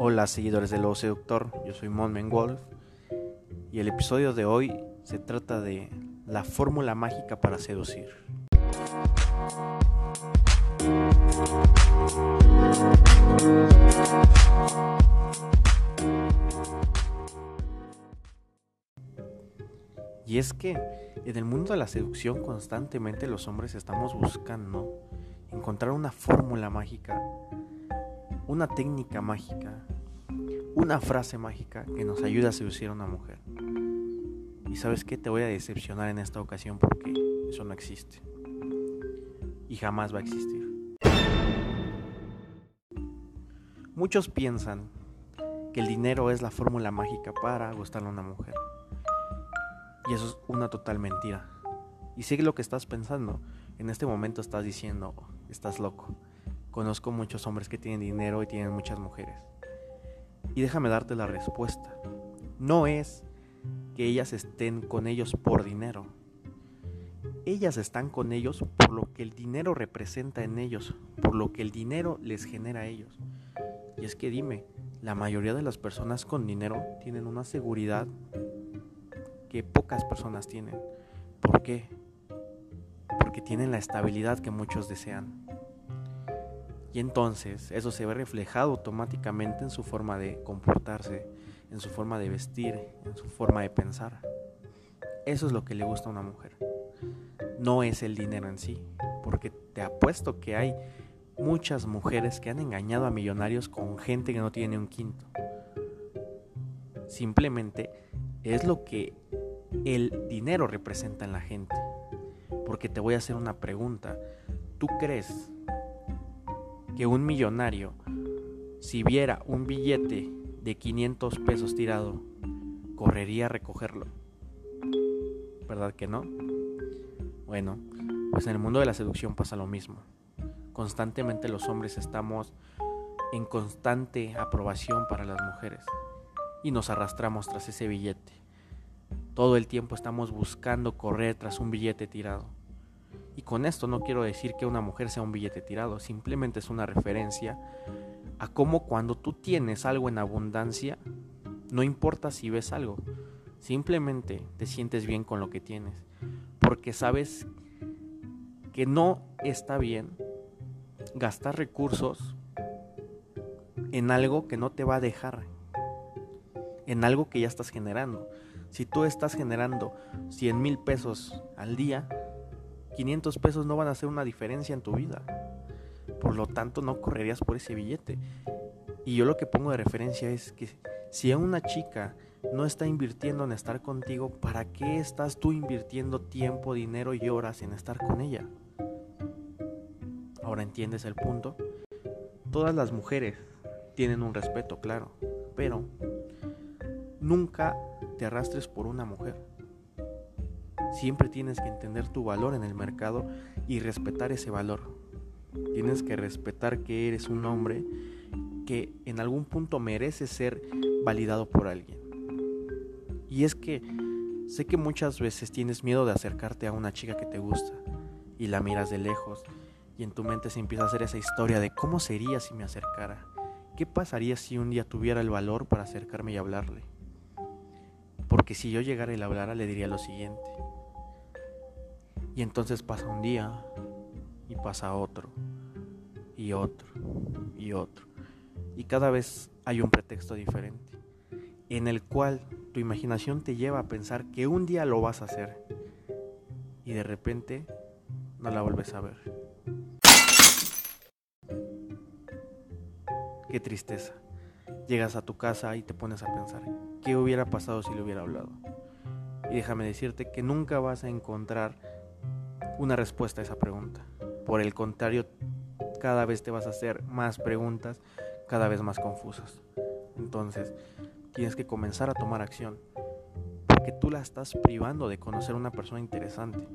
Hola seguidores del Lobo Seductor, yo soy Mon Wolf y el episodio de hoy se trata de la fórmula mágica para seducir. Y es que en el mundo de la seducción constantemente los hombres estamos buscando encontrar una fórmula mágica una técnica mágica, una frase mágica que nos ayude a seducir a una mujer. Y sabes qué, te voy a decepcionar en esta ocasión porque eso no existe. Y jamás va a existir. Muchos piensan que el dinero es la fórmula mágica para gustarle a una mujer. Y eso es una total mentira. Y sigue lo que estás pensando. En este momento estás diciendo, estás loco. Conozco muchos hombres que tienen dinero y tienen muchas mujeres. Y déjame darte la respuesta. No es que ellas estén con ellos por dinero. Ellas están con ellos por lo que el dinero representa en ellos, por lo que el dinero les genera a ellos. Y es que dime, la mayoría de las personas con dinero tienen una seguridad que pocas personas tienen. ¿Por qué? Porque tienen la estabilidad que muchos desean. Y entonces eso se ve reflejado automáticamente en su forma de comportarse, en su forma de vestir, en su forma de pensar. Eso es lo que le gusta a una mujer. No es el dinero en sí, porque te apuesto que hay muchas mujeres que han engañado a millonarios con gente que no tiene un quinto. Simplemente es lo que el dinero representa en la gente. Porque te voy a hacer una pregunta. ¿Tú crees que un millonario, si viera un billete de 500 pesos tirado, correría a recogerlo. ¿Verdad que no? Bueno, pues en el mundo de la seducción pasa lo mismo. Constantemente los hombres estamos en constante aprobación para las mujeres y nos arrastramos tras ese billete. Todo el tiempo estamos buscando correr tras un billete tirado. Y con esto no quiero decir que una mujer sea un billete tirado, simplemente es una referencia a cómo cuando tú tienes algo en abundancia, no importa si ves algo, simplemente te sientes bien con lo que tienes, porque sabes que no está bien gastar recursos en algo que no te va a dejar, en algo que ya estás generando. Si tú estás generando 100 mil pesos al día, 500 pesos no van a hacer una diferencia en tu vida. Por lo tanto, no correrías por ese billete. Y yo lo que pongo de referencia es que si a una chica no está invirtiendo en estar contigo, ¿para qué estás tú invirtiendo tiempo, dinero y horas en estar con ella? Ahora entiendes el punto. Todas las mujeres tienen un respeto, claro, pero nunca te arrastres por una mujer. Siempre tienes que entender tu valor en el mercado y respetar ese valor. Tienes que respetar que eres un hombre que en algún punto merece ser validado por alguien. Y es que sé que muchas veces tienes miedo de acercarte a una chica que te gusta y la miras de lejos y en tu mente se empieza a hacer esa historia de cómo sería si me acercara. ¿Qué pasaría si un día tuviera el valor para acercarme y hablarle? Porque si yo llegara y le hablara le diría lo siguiente. Y entonces pasa un día y pasa otro y otro y otro. Y cada vez hay un pretexto diferente en el cual tu imaginación te lleva a pensar que un día lo vas a hacer y de repente no la vuelves a ver. Qué tristeza. Llegas a tu casa y te pones a pensar, ¿qué hubiera pasado si le hubiera hablado? Y déjame decirte que nunca vas a encontrar una respuesta a esa pregunta. Por el contrario, cada vez te vas a hacer más preguntas, cada vez más confusas. Entonces, tienes que comenzar a tomar acción. Porque tú la estás privando de conocer a una persona interesante.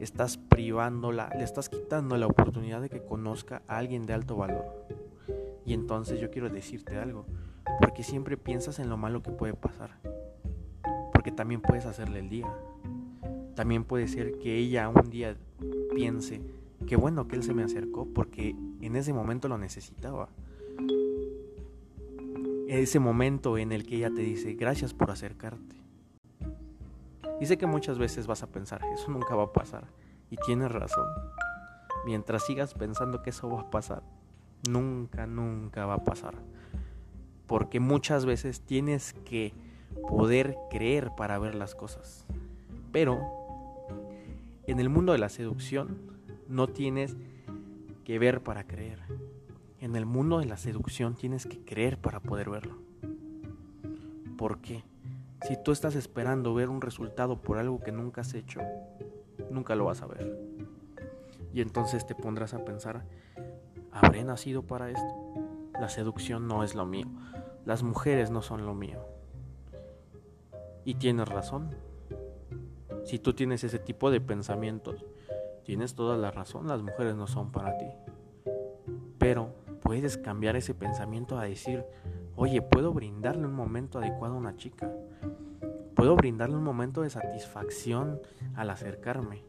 Estás privándola, le estás quitando la oportunidad de que conozca a alguien de alto valor. Y entonces yo quiero decirte algo. Porque siempre piensas en lo malo que puede pasar. Porque también puedes hacerle el día. También puede ser que ella un día piense que bueno que él se me acercó porque en ese momento lo necesitaba. ese momento en el que ella te dice gracias por acercarte. Y sé que muchas veces vas a pensar, eso nunca va a pasar. Y tienes razón. Mientras sigas pensando que eso va a pasar, nunca, nunca va a pasar. Porque muchas veces tienes que poder creer para ver las cosas. Pero en el mundo de la seducción no tienes que ver para creer. En el mundo de la seducción tienes que creer para poder verlo. ¿Por qué? Si tú estás esperando ver un resultado por algo que nunca has hecho, nunca lo vas a ver. Y entonces te pondrás a pensar, ¿habré nacido para esto? La seducción no es lo mío. Las mujeres no son lo mío. Y tienes razón. Si tú tienes ese tipo de pensamientos, tienes toda la razón. Las mujeres no son para ti. Pero puedes cambiar ese pensamiento a decir, oye, puedo brindarle un momento adecuado a una chica. Puedo brindarle un momento de satisfacción al acercarme.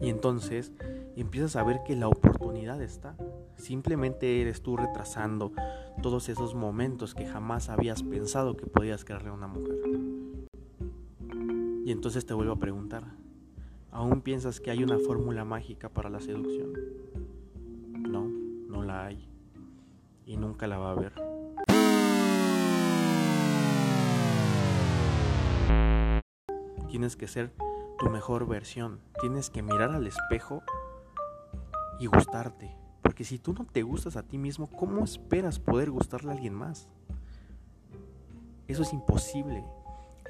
Y entonces empiezas a ver que la oportunidad está. Simplemente eres tú retrasando todos esos momentos que jamás habías pensado que podías crearle a una mujer. Y entonces te vuelvo a preguntar, ¿aún piensas que hay una fórmula mágica para la seducción? No, no la hay. Y nunca la va a haber. Tienes que ser tu mejor versión. Tienes que mirar al espejo y gustarte. Porque si tú no te gustas a ti mismo, ¿cómo esperas poder gustarle a alguien más? Eso es imposible.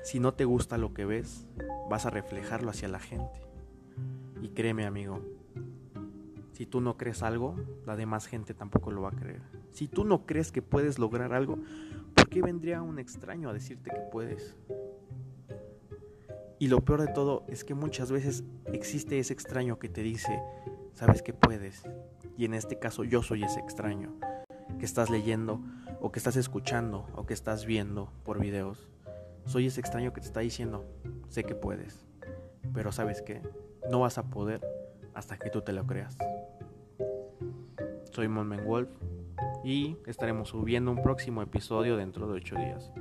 Si no te gusta lo que ves, vas a reflejarlo hacia la gente. Y créeme amigo, si tú no crees algo, la demás gente tampoco lo va a creer. Si tú no crees que puedes lograr algo, ¿por qué vendría un extraño a decirte que puedes? Y lo peor de todo es que muchas veces existe ese extraño que te dice, sabes que puedes. Y en este caso yo soy ese extraño que estás leyendo o que estás escuchando o que estás viendo por videos. Soy ese extraño que te está diciendo, sé que puedes, pero sabes que no vas a poder hasta que tú te lo creas. Soy Monmen Wolf y estaremos subiendo un próximo episodio dentro de 8 días.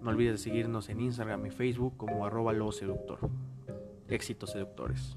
No olvides seguirnos en Instagram y Facebook como arroba lo seductor. Éxitos seductores.